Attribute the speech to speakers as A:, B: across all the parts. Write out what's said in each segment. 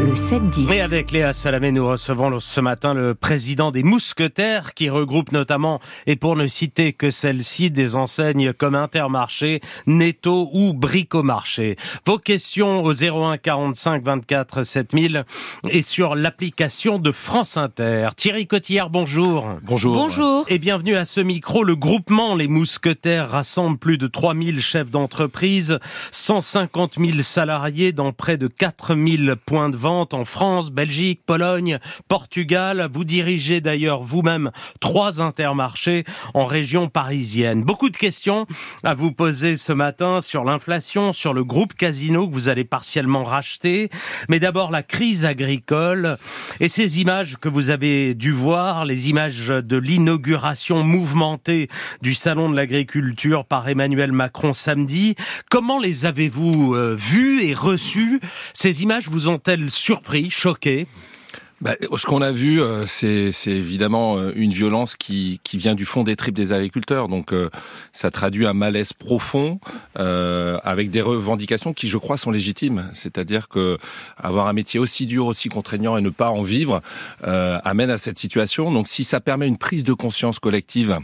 A: le 7-10.
B: Et avec Léa Salamé, nous recevons ce matin le président des Mousquetaires qui regroupe notamment, et pour ne citer que celle-ci, des enseignes comme Intermarché, Netto ou Bricomarché. Vos questions au 01 45 24 7000 et sur l'application de France Inter. Thierry Cotillard, bonjour.
C: Bonjour.
D: Bonjour.
B: Et bienvenue à ce micro. Le groupement Les Mousquetaires rassemble plus de 3000 chefs d'entreprise, 150 000 salariés dans près de 4000 points de vente en France, Belgique, Pologne, Portugal. Vous dirigez d'ailleurs vous-même trois intermarchés en région parisienne. Beaucoup de questions à vous poser ce matin sur l'inflation, sur le groupe Casino que vous allez partiellement racheter. Mais d'abord la crise agricole et ces images que vous avez dû voir, les images de l'inauguration mouvementée du Salon de l'agriculture par Emmanuel Macron samedi. Comment les avez-vous euh, vues et reçues? Ces images vous ont-elles surpris, choqué
C: bah, ce qu'on a vu, euh, c'est évidemment euh, une violence qui, vient du fond des tripes des agriculteurs. Donc, euh, ça traduit un malaise profond avec des revendications qui, je crois, sont légitimes. C'est-à-dire que avoir un métier aussi dur, aussi contraignant et ne pas en vivre amène à cette situation. Donc, si ça permet une prise de conscience collective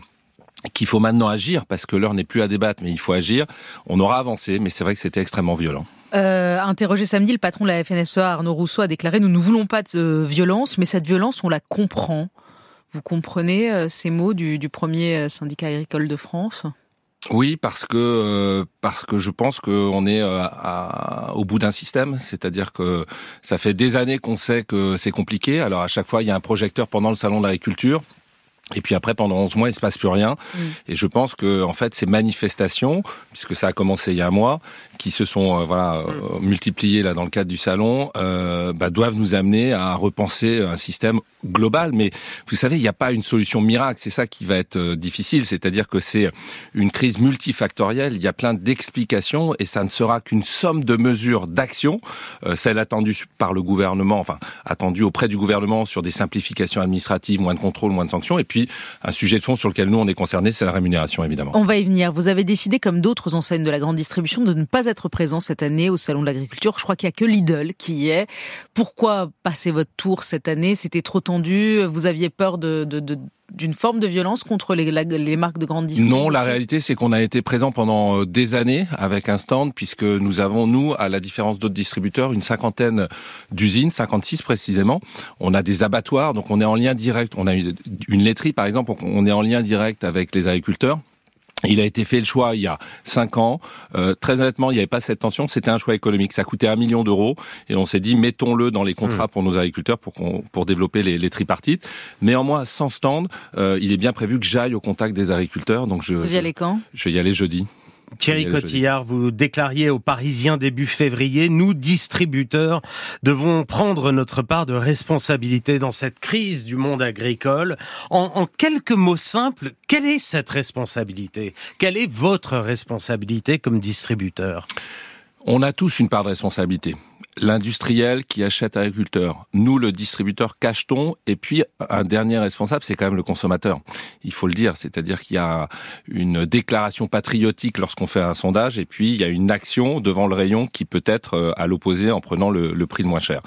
C: qu'il faut maintenant agir, parce que l'heure n'est plus à débattre, mais il faut agir, on aura avancé, mais c'est vrai que c'était extrêmement violent.
D: Euh, interrogé samedi, le patron de la FNSEA, Arnaud Rousseau, a déclaré Nous ne voulons pas de violence, mais cette violence, on la comprend. Vous comprenez euh, ces mots du, premier euh, syndicat agricole de France?
C: Oui, parce que euh, parce que je pense qu'on est au bout d'un système, c'est-à-dire que ça fait des années qu'on sait que c'est compliqué. Alors à chaque fois, il y a un projecteur pendant le salon de l'agriculture. Et puis après, pendant 11 mois, il se passe plus rien. Mm. Et je pense que, en fait, ces manifestations, puisque ça a commencé il y a un mois, qui se sont euh, voilà mm. multipliées là dans le cadre du salon, euh, bah, doivent nous amener à repenser un système global. Mais vous savez, il n'y a pas une solution miracle. C'est ça qui va être euh, difficile. C'est-à-dire que c'est une crise multifactorielle. Il y a plein d'explications et ça ne sera qu'une somme de mesures d'action, euh, celle attendue par le gouvernement, enfin attendue auprès du gouvernement sur des simplifications administratives, moins de contrôle, moins de sanctions, et puis un sujet de fond sur lequel nous on est concerné, c'est la rémunération évidemment.
D: On va y venir. Vous avez décidé, comme d'autres enseignes de la grande distribution, de ne pas être présent cette année au salon de l'agriculture. Je crois qu'il y a que Lidl qui y est. Pourquoi passer votre tour cette année? C'était trop tendu Vous aviez peur de, d'une forme de violence contre les, les, marques de grande distribution?
C: Non, la réalité c'est qu'on a été présent pendant euh, des années avec un stand puisque nous avons nous à la différence d'autres distributeurs une cinquantaine d'usines, 56 précisément. On a des abattoirs donc on est en lien direct, on a une laiterie par exemple, on est en lien direct avec les agriculteurs. Il a été fait le choix il y a cinq ans. Euh, très honnêtement, il n'y avait pas cette tension. C'était un choix économique. Ça coûtait un million d'euros et on s'est dit mettons-le dans les contrats hmm. pour nos agriculteurs pour pour développer les, les tripartites. Néanmoins, sans stand, euh, il est bien prévu que j'aille au contact des agriculteurs. Donc je.
D: Vous y allez quand?
C: Je vais y aller jeudi.
B: Thierry Cotillard, vous déclariez aux Parisiens début février, nous, distributeurs, devons prendre notre part de responsabilité dans cette crise du monde agricole. En, en quelques mots simples, quelle est cette responsabilité? Quelle est votre responsabilité comme distributeur?
C: On a tous une part de responsabilité l'industriel qui achète à l'agriculteur. Nous, le distributeur, cachetons. Et puis, un dernier responsable, c'est quand même le consommateur. Il faut le dire. C'est-à-dire qu'il y a une déclaration patriotique lorsqu'on fait un sondage. Et puis, il y a une action devant le rayon qui peut être euh, à l'opposé en prenant le, prix le moins cher.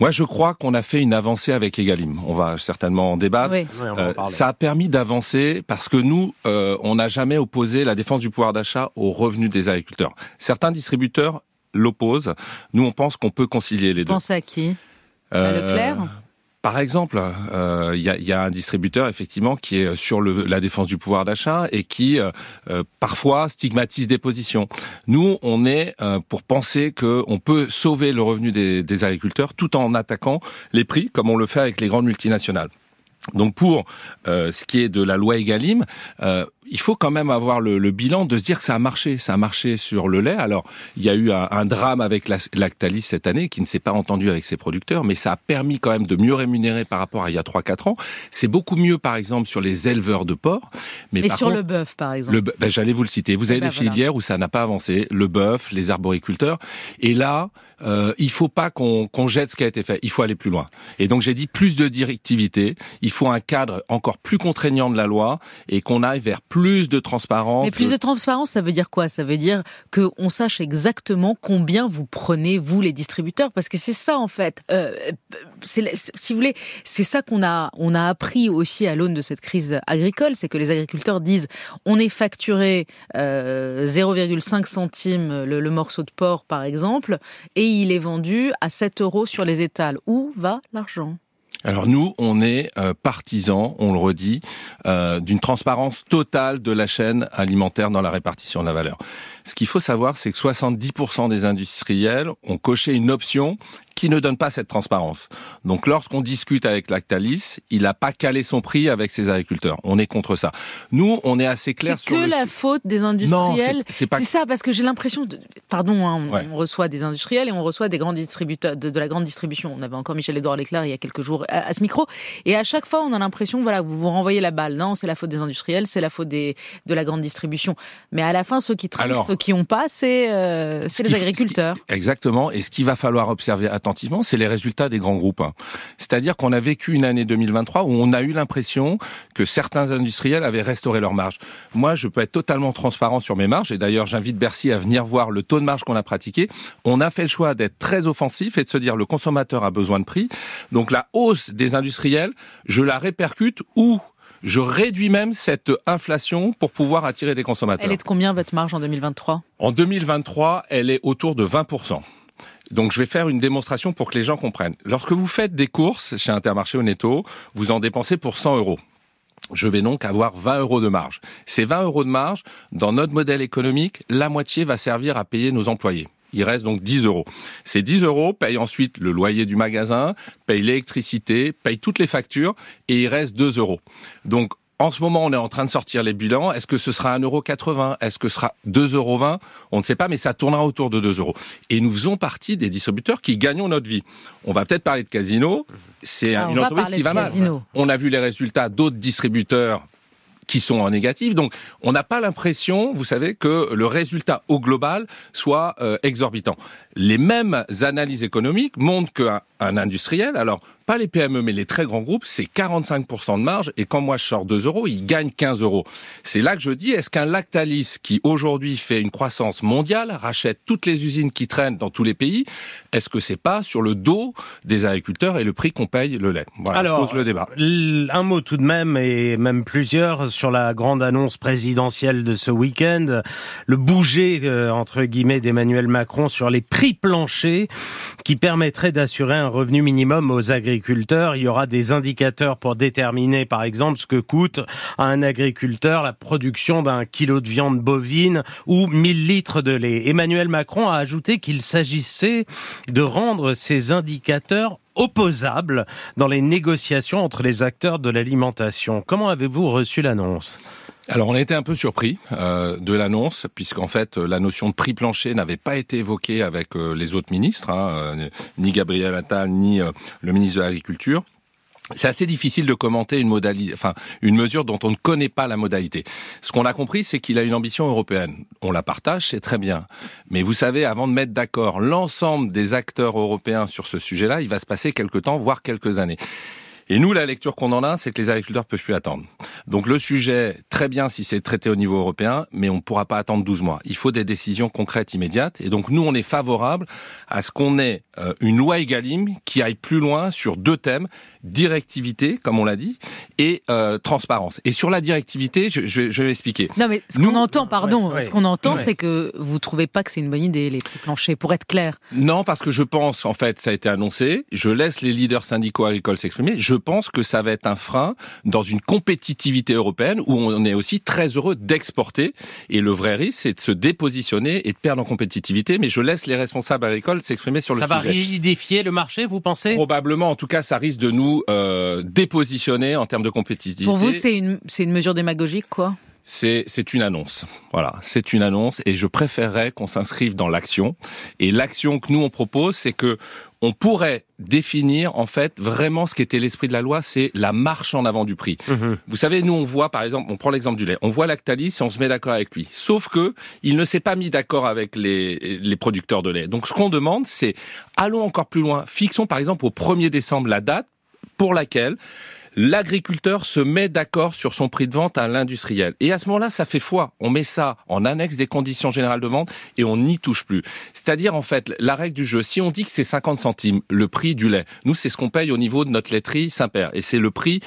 C: Moi, je crois qu'on a fait une avancée avec Egalim. On va certainement en débattre.
D: Euh,
C: ça a permis d'avancer parce que nous, euh, on n'a jamais opposé la défense du pouvoir d'achat aux revenus des agriculteurs. Certains distributeurs l'oppose. Nous, on pense qu'on peut concilier les deux.
D: Pensez à qui? À Leclerc?
C: par exemple, il euh, y, a, un distributeur effectivement qui est sur le, la défense du pouvoir d'achat et qui euh, euh, parfois stigmatise des positions. Nous, on est pour penser qu'on peut sauver le revenu des, des agriculteurs tout en attaquant les prix, comme on le fait avec les grandes multinationales. Donc pour ce qui est de la loi Egalim, il faut quand même avoir le, bilan de se dire que ça a marché. Ça a marché sur le lait. Alors, il y a eu un, drame avec Lactalis cette année qui ne s'est pas entendu avec ses producteurs, mais ça a permis quand même de mieux rémunérer par rapport à il y a 3-4 ans. C'est beaucoup mieux, par exemple, sur les éleveurs de porc.
D: Mais, sur le bœuf, par exemple.
C: Ben, J'allais vous le citer. Vous avez eh des ben, filières où ça n'a pas avancé. Le bœuf, les arboriculteurs. Et là, euh, il faut pas qu'on jette ce qui a été fait. Il faut aller plus loin. Et donc j'ai dit plus de directivité. Il faut un cadre encore plus contraignant de la loi et qu'on aille vers plus de transparence.
D: Mais plus de transparence, ça veut dire quoi? Ça veut dire que on sache exactement combien vous prenez vous les distributeurs, parce que c'est ça en fait. Euh, si vous voulez, c'est ça qu'on a on a appris aussi à l'aune de cette crise agricole, c'est que les agriculteurs disent on est facturé euh, 0,5 centimes le, le morceau de porc par exemple, et il est vendu à 7 euros sur les étals. Où va l'argent?
C: Alors nous, on est euh, partisans, on le redit, euh, d'une transparence totale de la chaîne alimentaire dans la répartition de la valeur. Ce qu'il faut savoir, c'est que 70% des industriels ont coché une option qui ne donne pas cette transparence. Donc lorsqu'on discute avec Lactalis, il n'a pas calé son prix avec ses agriculteurs. On est contre ça. Nous, on est assez clair
D: sur
C: C'est
D: que la faute des industriels. c'est pas... ça parce que j'ai l'impression, de... pardon, hein, on, reçoit des industriels et on reçoit des grands distributeurs de, la grande distribution. On avait encore Michel Edouard Leclerc il y a quelques jours à, ce micro et à chaque fois on a l'impression, voilà, vous vous renvoyez la balle. Non, c'est la faute des industriels, c'est la faute des, de la grande distribution. Mais à la fin, ceux qui travaillent, ceux qui n'ont pas, c'est euh, les agriculteurs.
C: exactement. Et ce qu'il va falloir observer attentivement, c'est les résultats des grands groupes. C'est-à-dire qu'on a vécu une année 2023 où on a eu l'impression que certains industriels avaient restauré leurs marges. Moi, je peux être totalement transparent sur mes marges. Et d'ailleurs, j'invite Bercy à venir voir le taux de marge qu'on a pratiqué. On a fait le choix d'être très offensif et de se dire le consommateur a besoin de prix. Donc la hausse des industriels, je la répercute où je réduis même cette inflation pour pouvoir attirer des consommateurs.
D: Elle est de combien votre marge en 2023
C: En 2023, elle est autour de 20%. Donc je vais faire une démonstration pour que les gens comprennent. Lorsque vous faites des courses chez Intermarché ou Netto, vous en dépensez pour 100 euros. Je vais donc avoir 20 euros de marge. Ces 20 euros de marge, dans notre modèle économique, la moitié va servir à payer nos employés. Il reste donc 10 euros. Ces 10 euros payent ensuite le loyer du magasin, payent l'électricité, payent toutes les factures et il reste 2 euros. Donc en ce moment, on est en train de sortir les bilans. Est-ce que ce sera 1,80€ Est-ce que ce sera 2,20€ On ne sait pas, mais ça tournera autour de 2 euros. Et nous faisons partie des distributeurs qui gagnons notre vie. On va peut-être parler de Casino. C'est ah, une entreprise qui va mal. On a vu les résultats d'autres distributeurs qui sont en négatif. Donc, on n'a pas l'impression, vous savez, que le résultat au global soit euh, exorbitant. Les mêmes analyses économiques montrent qu'un industriel, alors pas les PME, mais les très grands groupes, c'est 45% de marge. Et quand moi je sors 2 euros, il gagne 15 euros. C'est là que je dis, est-ce qu'un Lactalis qui aujourd'hui fait une croissance mondiale, rachète toutes les usines qui traînent dans tous les pays, est-ce que c'est pas sur le dos des agriculteurs et le prix qu'on paye le lait? Voilà, Alors, je pose le débat.
B: Un mot tout de même, et même plusieurs, sur la grande annonce présidentielle de ce week-end, le bouger, euh, entre guillemets, d'Emmanuel Macron sur les prix planchers qui permettraient d'assurer un revenu minimum aux agriculteurs. Il y aura des indicateurs pour déterminer, par exemple, ce que coûte à un agriculteur la production d'un kilo de viande bovine ou 1000 litres de lait. Emmanuel Macron a ajouté qu'il s'agissait de rendre ces indicateurs opposables dans les négociations entre les acteurs de l'alimentation. Comment avez-vous reçu l'annonce?
C: Alors on a été un peu surpris euh, de l'annonce, puisqu'en fait la notion de prix plancher n'avait pas été évoquée avec euh, les autres ministres, hein, euh, ni Gabriel Attal, ni le ministre de l'Agriculture. C'est assez difficile de commenter une modalité, enfin une mesure dont on ne connaît pas la modalité. Ce qu'on a compris, c'est qu'il a une ambition européenne. On la partage, c'est très bien. Mais vous savez, avant de mettre d'accord l'ensemble des acteurs européens sur ce sujet-là, il va se passer quelques temps, voire quelques années. Et nous, la lecture qu'on en a, c'est que les agriculteurs peuvent plus attendre. Donc le sujet, très bien si c'est traité au niveau européen, mais on ne pourra pas attendre 12 mois. Il faut des décisions concrètes immédiates. Et donc nous, on est favorable à ce qu'on ait euh, une loi Egalim qui aille plus loin sur deux thèmes directivité, comme on l'a dit, et euh, transparence. Et sur la directivité, je, je, je vais expliquer.
D: Non, mais ce qu'on entend, pardon, ce qu'on entend, c'est que vous trouvez pas que c'est une bonne idée les prix planchers, pour être clair.
C: Non, parce que je pense, en fait, ça a été annoncé. Je laisse les leaders syndicaux agricoles s'exprimer. Je pense que ça va être un frein dans une compétitivité européenne où on est aussi très heureux d'exporter. Et le vrai risque, c'est de se dépositionner et de perdre en compétitivité. Mais je laisse les responsables agricoles s'exprimer sur le
B: sujet.
C: Ça va
B: rigidifier le marché, vous pensez?
C: Probablement. En tout cas, ça risque de nous euh, dépositionner en termes de compétitivité.
D: Pour vous, c'est une, une mesure démagogique, quoi?
C: C'est, c'est une annonce. Voilà, c'est une annonce et je préférerais qu'on s'inscrive dans l'action. Et l'action que nous on propose, c'est que on pourrait définir en fait vraiment ce qui était l'esprit de la loi, c'est la marche en avant du prix. Mhm. Vous savez, nous on voit par exemple, on prend l'exemple du lait, on voit Lactalis et on se met d'accord avec lui. Sauf que il ne s'est pas mis d'accord avec les, les producteurs de lait. Donc ce qu'on demande, c'est allons encore plus loin. Fixons par exemple au 1er décembre la date pour laquelle l'agriculteur se met d'accord sur son prix de vente à l'industriel. Et à ce moment-là, ça fait foi. On met ça en annexe des conditions générales de vente et on n'y touche plus. C'est-à-dire, en fait, la règle du jeu, si on dit que c'est 50 centimes le prix du lait, nous, c'est ce qu'on paye au niveau de notre laiterie Saint-Père. Et c'est le prix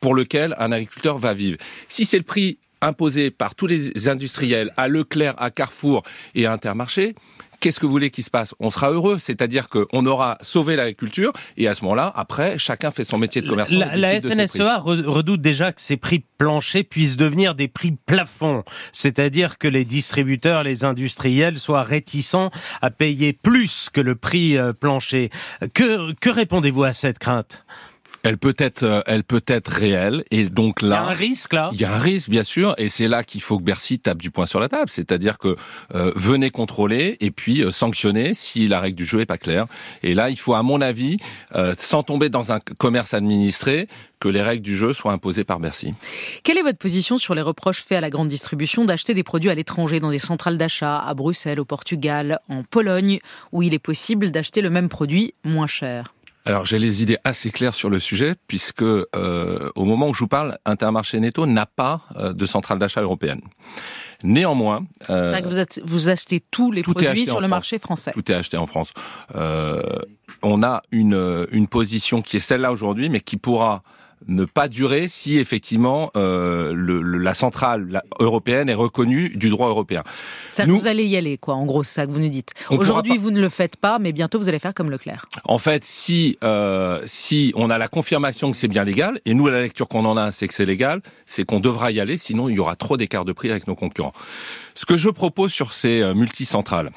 C: pour lequel un agriculteur va vivre. Si c'est le prix imposé par tous les industriels à Leclerc, à Carrefour et à Intermarché, Qu'est-ce que vous voulez qu'il se passe? On sera heureux, c'est-à-dire qu'on aura sauvé l'agriculture et à ce moment-là, après, chacun fait son métier de commerçant.
B: La, la FNSEA redoute déjà que ces prix planchers puissent devenir des prix plafonds, c'est-à-dire que les distributeurs, les industriels soient réticents à payer plus que le prix euh, plancher. Que, que répondez-vous à cette crainte?
C: Elle peut être, euh, elle peut être réelle. Et donc là,
B: il y a un risque là.
C: Il y a un risque, bien sûr, et c'est là qu'il faut que Bercy tape du poing sur la table. C'est-à-dire que euh, venez contrôler et puis euh, sanctionner si la règle du jeu est pas claire. Et là, il faut, à mon avis, sans tomber dans un commerce administré, que les règles du jeu soient imposées par Bercy.
D: Quelle est votre position sur les reproches faits à la grande distribution d'acheter des produits à l'étranger dans des centrales d'achat à Bruxelles, au Portugal, en Pologne, où il est possible d'acheter le même produit moins cher?
C: Alors j'ai les idées assez claires sur le sujet puisque euh, au moment où je vous parle, Intermarché Netto n'a pas euh, de centrale d'achat européenne. Néanmoins,
D: euh, que vous, achetez tous les produits sur le marché français.
C: Tout est acheté en France. Euh, on a une, une position qui est celle-là aujourd'hui, mais qui pourra ne pas durer si effectivement euh, le, la centrale européenne est reconnue du droit européen.
D: Ça vous allez y aller, quoi. En gros, c'est ça que vous nous dites. Aujourd'hui, vous ne le faites pas, mais bientôt vous allez faire comme Leclerc.
C: En fait, si euh, si on a la confirmation que c'est bien légal, et nous la lecture qu'on en a, c'est que c'est légal, c'est qu'on devra y aller, sinon il y aura trop d'écart de prix avec nos concurrents. Ce que je propose sur ces euh, multicentrales,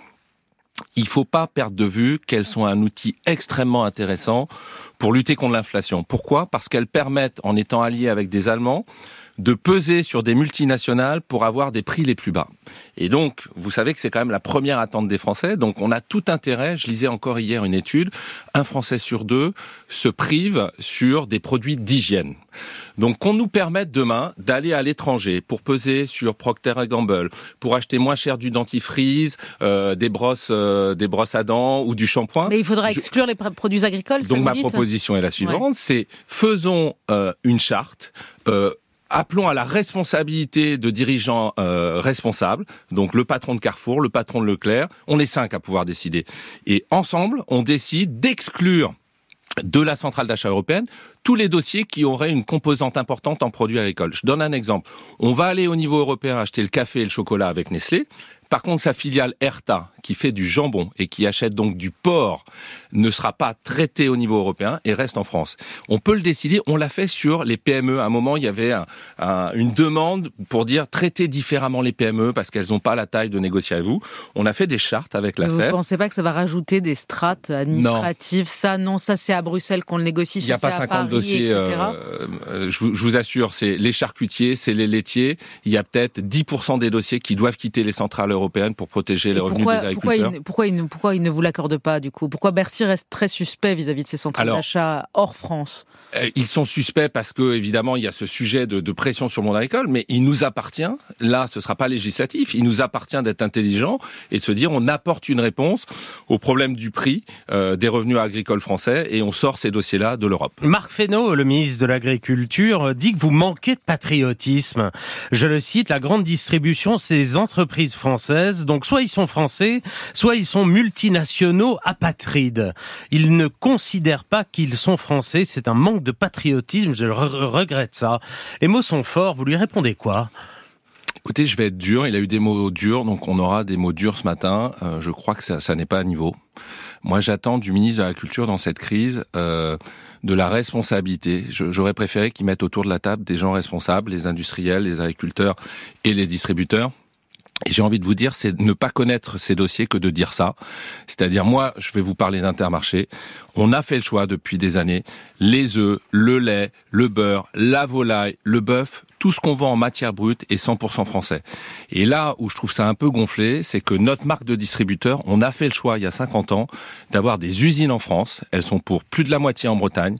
C: il faut pas perdre de vue qu'elles sont un outil extrêmement intéressant pour lutter contre l'inflation. Pourquoi? Parce qu'elles permettent, en étant alliées avec des Allemands, de peser sur des multinationales pour avoir des prix les plus bas. Et donc, vous savez que c'est quand même la première attente des Français. Donc, on a tout intérêt. Je lisais encore hier une étude. Un Français sur deux se prive sur des produits d'hygiène. Donc, qu'on nous permette demain d'aller à l'étranger pour peser sur Procter Gamble, pour acheter moins cher du dentifrice, euh, des brosses, euh, des brosses à dents ou du shampoing.
D: Mais il faudra exclure les produits agricoles.
C: Donc, ma proposition est la suivante c'est faisons euh, une charte. Euh, appelons à la responsabilité de dirigeants euh, responsables, donc le patron de Carrefour, le patron de Leclerc, on est cinq à pouvoir décider. Et ensemble, on décide d'exclure de la centrale d'achat européenne tous les dossiers qui auraient une composante importante en produits agricoles. Je donne un exemple. On va aller au niveau européen acheter le café et le chocolat avec Nestlé. Par contre, sa filiale Erta, qui fait du jambon et qui achète donc du porc, ne sera pas traitée au niveau européen et reste en France. On peut le décider. On l'a fait sur les PME. À un moment, il y avait une demande pour dire traiter différemment les PME parce qu'elles n'ont pas la taille de négocier avec vous. On a fait des chartes avec la.
D: Vous ne pensez pas que ça va rajouter des strates administratives? Ça, non, ça c'est à Bruxelles qu'on le négocie.
C: Il n'y a pas 50 dossiers. Euh, euh, je, vous assure, c'est les charcutiers, c'est les laitiers. Il y a peut-être 10% des dossiers qui doivent quitter les centrales européenne pour protéger les revenus des agriculteurs.
D: Pourquoi il, pourquoi, il, pourquoi il ne vous l'accorde pas du coup? Pourquoi Bercy reste très suspect vis-à-vis de ces centrales d'achat hors France?
C: euh, Ils sont suspects parce que évidemment il y a ce sujet de, de, pression sur le monde agricole, mais il nous appartient. Là, ce sera pas législatif. Il nous appartient d'être intelligent et de se dire on apporte une réponse au problème du prix euh, des revenus agricoles français et on sort ces dossiers-là de l'Europe.
B: Marc Fesneau, le ministre de l'Agriculture, dit que vous manquez de patriotisme. Je le cite la grande distribution, ces entreprises françaises donc soit ils sont français, soit ils sont multinationaux apatrides. Ils ne considèrent pas qu'ils sont français. C'est un manque de patriotisme. Je regrette ça. Les mots sont forts. Vous lui répondez quoi?
C: Écoutez, je vais être dur. Il a eu des mots durs, donc on aura des mots durs ce matin. Euh, je crois que ça, n'est pas à niveau. Moi, j'attends du ministre de la Culture dans cette crise euh, de la responsabilité. J'aurais préféré qu'il mette autour de la table des gens responsables, les industriels, les agriculteurs et les distributeurs. J'ai envie de vous dire, c'est ne pas connaître ces dossiers que de dire ça. C'est-à-dire, moi, je vais vous parler d'Intermarché. On a fait le choix depuis des années. Les œufs, le lait, le beurre, la volaille, le bœuf, tout ce qu'on vend en matière brute est 100% français. Et là où je trouve ça un peu gonflé, c'est que notre marque de distributeur, on a fait le choix il y a 50 ans d'avoir des usines en France. Elles sont pour plus de la moitié en Bretagne.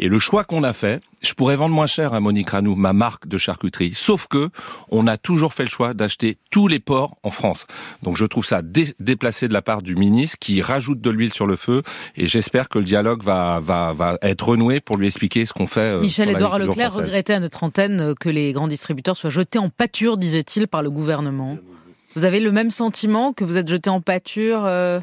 C: Et le choix qu'on a fait, je pourrais vendre moins cher à Monique Ranou, ma marque de charcuterie. Sauf que on a toujours fait le choix d'acheter tous les porcs en France. Donc je trouve ça déplacé de la part du ministre qui rajoute de l'huile sur le feu. Et j'espère que le dialogue va, va, va être renoué pour lui expliquer ce qu'on fait. Euh,
D: Michel-Édouard Leclerc regrettait à notre antenne que les grands distributeurs soient jetés en pâture, disait-il, par le gouvernement. Vous avez le même sentiment que vous êtes jeté en pâture euh,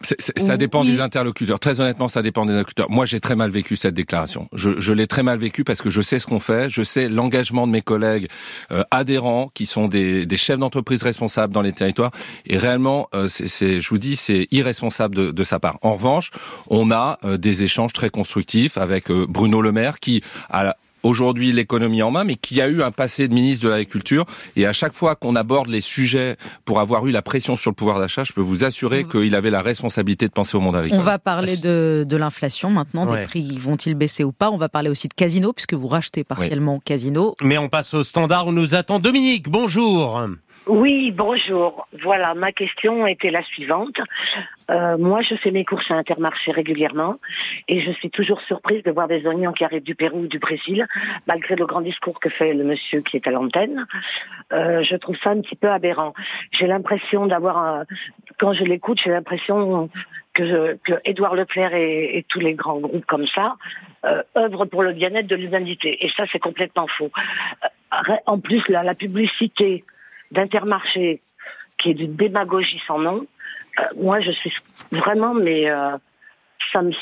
C: ça dépend des interlocuteurs. Très honnêtement, ça dépend des interlocuteurs. Moi, j'ai très mal vécu cette déclaration. Je, je l'ai très mal vécu parce que je sais ce qu'on fait. Je sais l'engagement de mes collègues euh, adhérents qui sont des, des chefs d'entreprise responsables dans les territoires. Et réellement, euh, c'est, je vous dis, c'est irresponsable de, de, sa part. En revanche, on a euh, des échanges très constructifs avec Bruno Le Maire qui, a aujourd'hui l'économie en main, mais qui a eu un passé de ministre de l'Agriculture. Et à chaque fois qu'on aborde les sujets pour avoir eu la pression sur le pouvoir d'achat, je peux vous assurer qu'il avait la responsabilité de penser au monde agricole.
D: On va parler de, de l'inflation maintenant, des prix vont-ils baisser ou pas? On va parler aussi de Casino, puisque vous rachetez partiellement Casino.
B: Mais on passe au standard où nous attend Dominique. Bonjour.
E: Oui, bonjour. Voilà, ma question était la suivante. Euh, moi, je fais mes courses à Intermarché régulièrement et je suis toujours surprise de voir des oignons qui arrivent du Pérou ou du Brésil, malgré le grand discours que fait le monsieur qui est à l'antenne. Euh, je trouve ça un petit peu aberrant. J'ai l'impression d'avoir, un... quand je l'écoute, j'ai l'impression que, que Édouard Leclerc et, tous les grands groupes comme ça euh, œuvrent pour le bien-être de l'humanité. Et ça, c'est complètement faux. Euh, en plus, la publicité d'Intermarché, qui est d'une démagogie sans nom, euh, moi je suis vraiment, mais euh, ça me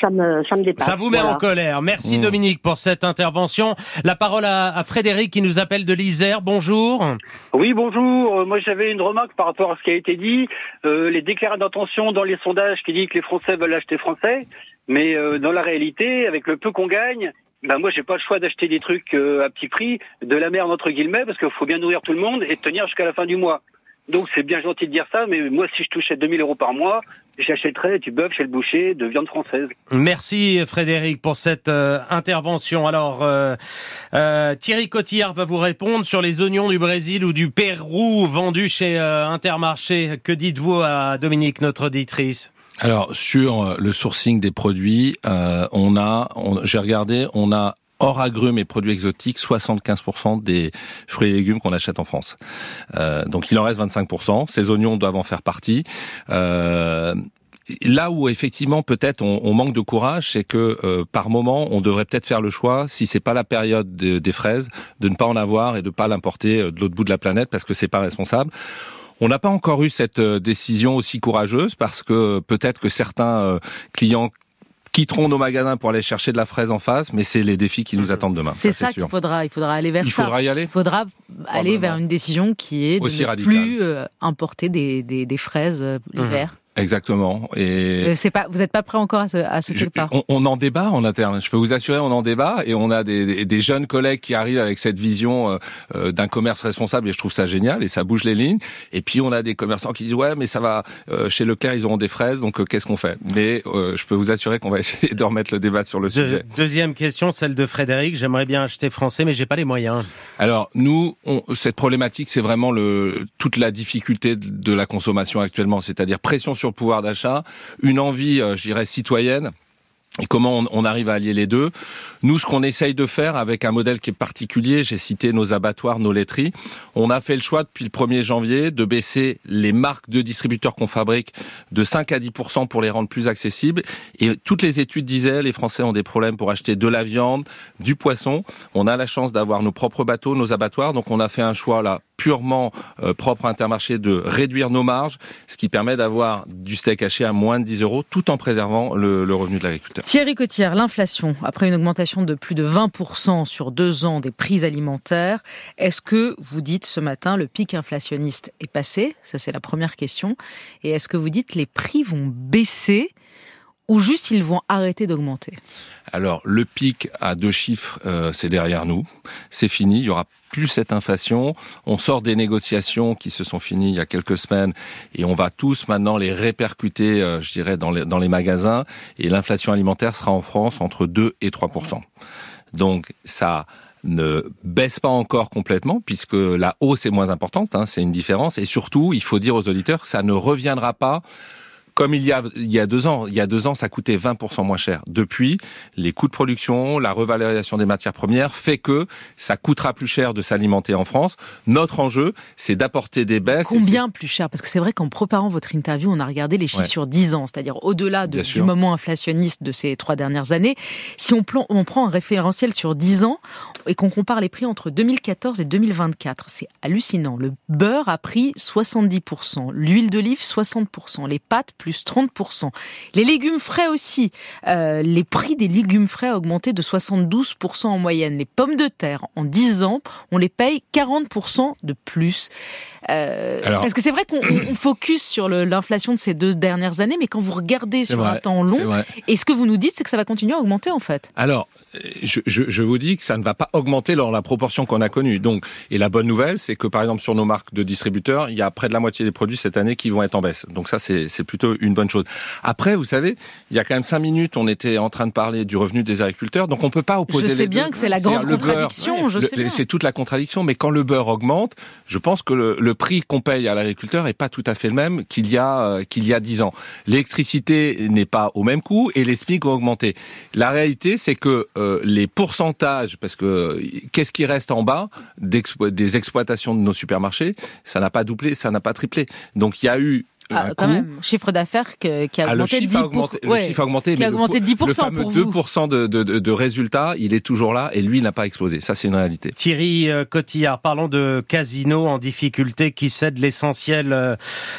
E: ça me, ça me dépasse.
B: Ça vous met en colère. Merci mmh. Dominique pour cette intervention. La parole à, à, Frédéric qui nous appelle de l'Isère. Bonjour.
F: Oui, bonjour. Euh, moi, j'avais une remarque par rapport à ce qui a été dit. Euh, les déclarations d'intention dans les sondages qui disent que les Français veulent acheter français. Mais euh, dans la réalité, avec le peu qu'on gagne, ben moi j'ai pas le choix d'acheter des trucs euh, à petit prix, de la merde entre guillemets, parce qu'il faut bien nourrir tout le monde et tenir jusqu'à la fin du mois. Donc c'est bien gentil de dire ça, mais moi si je touchais 2000 euros par mois, j'achèterais du bœuf chez le boucher de viande française.
B: Merci Frédéric pour cette euh, intervention. Alors euh, Thierry Cotillard va vous répondre sur les oignons du Brésil ou du Pérou vendus chez Intermarché. Que dites-vous à Dominique, notre auditrice?
C: Alors sur le sourcing des produits, on a, j'ai regardé, on a hors agrumes et produits exotiques, 75% des fruits et légumes qu'on achète en France. Euh, donc il en reste 25%. Ces oignons doivent en faire partie. Euh, là où effectivement peut-être on, manque de courage, c'est que euh, par moment on devrait peut-être faire le choix, si c'est pas la période des fraises, de ne pas en avoir et de pas l'importer de l'autre bout de la planète parce que c'est pas responsable. On n'a pas encore eu cette décision aussi courageuse parce que peut-être que certains clients quitteront nos magasins pour aller chercher de la fraise en face, mais c'est les défis qui nous attendent demain.
D: C'est ça, qu'il faudra, il faudra aller vers
C: il
D: ça.
C: Il faudra y aller.
D: Il faudra aller vers une décision qui est de ne plus euh, importer des, des, des fraises euh, l'hiver. Mmh.
C: Exactement. Et euh,
D: c'est pas, vous n'êtes pas prêt encore à ce, à ce pas.
C: On, on, en débat en interne. Je peux vous assurer, on en débat et on a des, des, jeunes collègues qui arrivent avec cette vision euh, euh, d'un commerce responsable et je trouve ça génial et ça bouge les lignes. Et puis on a des commerçants qui disent ouais mais ça va chez Leclerc ils auront des fraises donc qu'est-ce qu'on fait? Mais je peux vous assurer qu'on va essayer de remettre le débat sur le sujet.
B: Deuxième question, celle de Frédéric. J'aimerais bien acheter français mais j'ai pas les moyens.
C: Alors nous, on, cette problématique c'est vraiment le toute la difficulté de la consommation actuellement, c'est-à-dire pression sur le pouvoir d'achat une envie, euh, je dirais, citoyenne et comment on, arrive à allier les deux? Nous, ce qu'on essaye de faire avec un modèle qui est particulier, j'ai cité nos abattoirs, nos laiteries, on a fait le choix depuis le 1er janvier de baisser les marques de distributeurs qu'on fabrique de 5 à 10% pour les rendre plus accessibles. Et toutes les études disaient, les Français ont des problèmes pour acheter de la viande, du poisson. On a la chance d'avoir nos propres bateaux, nos abattoirs, donc on a fait un choix là purement euh, propre à Intermarché de réduire nos marges, ce qui permet d'avoir du steak haché à moins de 10 euros tout en préservant le, le revenu de l'agriculteur.
D: Thierry Cotière, l'inflation, après une augmentation de plus de 20% sur deux ans des prix alimentaires, est-ce que vous dites ce matin le pic inflationniste est passé? Ça c'est la première question. Et est-ce que vous dites les prix vont baisser? Ou juste ils vont arrêter d'augmenter?
C: Alors le pic à deux chiffres, euh, c'est derrière nous, c'est fini, il y aura plus cette inflation. On sort des négociations qui se sont finies il y a quelques semaines et on va tous maintenant les répercuter, euh, je dirais, dans les, dans les magasins. Et l'inflation alimentaire sera en France entre 2 et 3% Donc ça ne baisse pas encore complètement puisque la hausse est moins importante, hein, c'est une différence. Et surtout, il faut dire aux auditeurs, ça ne reviendra pas comme il y a il y a deux ans. Il y a deux ans, ça coûtait 20% moins cher. Depuis, les coûts de production, la revalorisation des matières premières fait que ça coûtera plus cher de s'alimenter en France. Notre enjeu, c'est d'apporter des baisses.
D: Combien plus cher? Parce que c'est vrai qu'en préparant votre interview, on a regardé les chiffres sur 10 ans, c'est-à-dire au-delà de, du moment inflationniste de ces trois dernières années. Si on, on prend un référentiel sur 10 ans et qu'on compare les prix entre 2014 et 2024, c'est hallucinant. Le beurre a pris 70%, l'huile d'olive 60%, les pâtes plus 30%. Les légumes frais aussi. Euh, les prix des légumes frais ont augmenté de 72% en moyenne. Les pommes de terre, en 10 ans, on les paye 40% de plus. Euh, parce que c'est vrai qu'on focus sur l'inflation de ces deux dernières années, mais quand vous regardez sur un temps long, et ce que vous nous dites, c'est que ça va continuer à augmenter en fait.
C: Alors, je, je, je, vous dis que ça ne va pas augmenter dans la proportion qu'on a connue. Donc, et la bonne nouvelle, c'est que par exemple sur nos marques de distributeurs, il y a près de la moitié des produits cette année qui vont être en baisse. Donc ça, c'est plutôt une bonne chose. Après, vous savez, il y a quand même cinq minutes, on était en train de parler du revenu des agriculteurs, donc on peut pas opposer.
D: Je sais bien que c'est la grande contradiction.
C: C'est toute la contradiction, mais quand le beurre augmente, je pense que le, le prix qu'on paye à l'agriculteur est pas tout à fait le même qu'il y a euh, qu'il y a dix ans. L'électricité n'est pas au même coût et les SMIC ont augmenté. La réalité, c'est que euh, les pourcentages, parce que qu'est-ce qui reste en bas des exploitations de nos supermarchés Ça n'a pas doublé, ça n'a pas triplé. Donc il y a eu
D: ah, quand même. Chiffre d'affaires qui a ah, augmenté
C: le chiffre 10%. A augmenté, le chiffre a augmenté,
D: qui a augmenté 10%
C: le fameux
D: pour
C: 2% de, de, de, résultats, il est toujours là et lui, il n'a pas explosé. Ça, c'est une réalité.
B: Thierry euh, Cotillard, parlons de Casino en difficulté qui cède l'essentiel euh,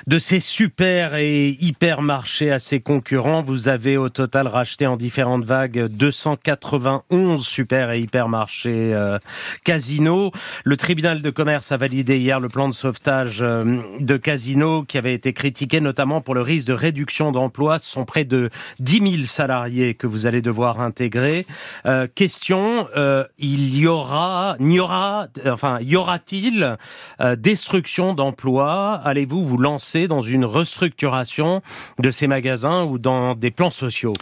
B: de ses super et hypermarchés à ses concurrents. Vous avez au total racheté en différentes vagues 291 super et hypermarchés euh, Casino. Le tribunal de commerce a validé hier le plan de sauvetage de Casino qui avait été critiqué notamment pour le risque de réduction d'emplois. Ce sont près de 10 000 salariés que vous allez devoir intégrer. Euh, question, euh, il y aura, n'y aura, enfin, y aura-t-il euh, destruction d'emplois? Allez-vous vous lancer dans une restructuration de ces magasins ou dans des plans sociaux?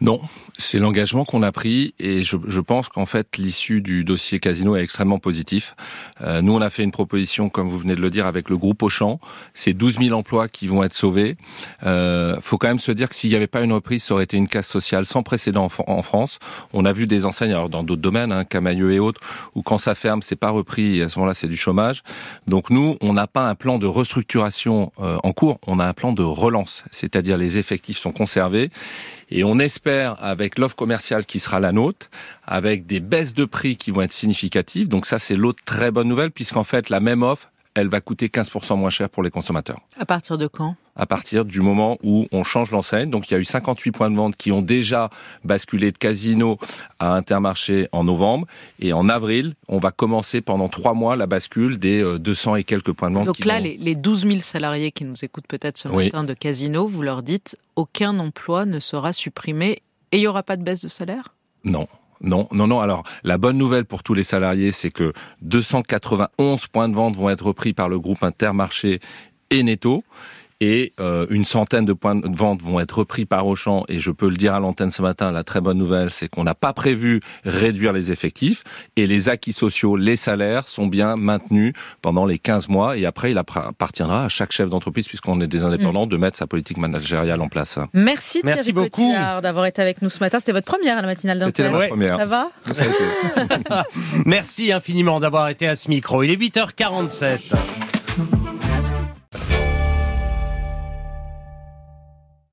C: Non, c'est l'engagement qu'on a pris et je, je pense qu'en fait l'issue du dossier Casino est extrêmement positif. Euh, nous, on a fait une proposition, comme vous venez de le dire, avec le groupe Auchan. C'est 12 000 emplois qui vont être sauvés. Euh, faut quand même se dire que s'il n'y avait pas une reprise, ça aurait été une casse sociale sans précédent en, France. On a vu des enseignes, alors dans d'autres domaines, hein, Camailleux et autres, où quand ça ferme, c'est pas repris et à ce moment-là, c'est du chômage. Donc nous, on n'a pas un plan de restructuration euh, en cours, on a un plan de relance, c'est-à-dire les effectifs sont conservés et on espère, avec l'offre commerciale qui sera la nôtre, avec des baisses de prix qui vont être significatives, donc ça c'est l'autre très bonne nouvelle, puisqu'en fait la même offre, elle va coûter 15% moins cher pour les consommateurs.
D: À partir de quand?
C: À partir du moment où on change l'enseigne. Donc il y a eu 58 points de vente qui ont déjà basculé de Casino à Intermarché en novembre. Et en avril, on va commencer pendant trois mois la bascule des 200 euh, et quelques points de vente.
D: Donc là, les 12 000 salariés qui nous écoutent peut-être ce matin de Casino, vous leur dites aucun emploi ne sera supprimé et il n'y aura pas de baisse de salaire?
C: Non. Non, non, non. Alors, la bonne nouvelle pour tous les salariés, c'est que 291 points de vente vont être repris par le groupe Intermarché et Netto et euh, une centaine de points de vente vont être repris par Auchan. Et je peux le dire à l'antenne ce matin, la très bonne nouvelle, c'est qu'on n'a pas prévu réduire les effectifs et les acquis sociaux, les salaires sont bien maintenus pendant les 15 mois. Et après, il appartiendra à chaque chef d'entreprise, puisqu'on est des indépendants, de mettre sa politique managériale en place.
D: Merci, Thierry beaucoup d'avoir été avec nous ce matin. C'était votre première à la matinale
C: d'antenne. C'était la première.
D: Ça va
B: Merci infiniment d'avoir été à ce micro. Il est 8h47.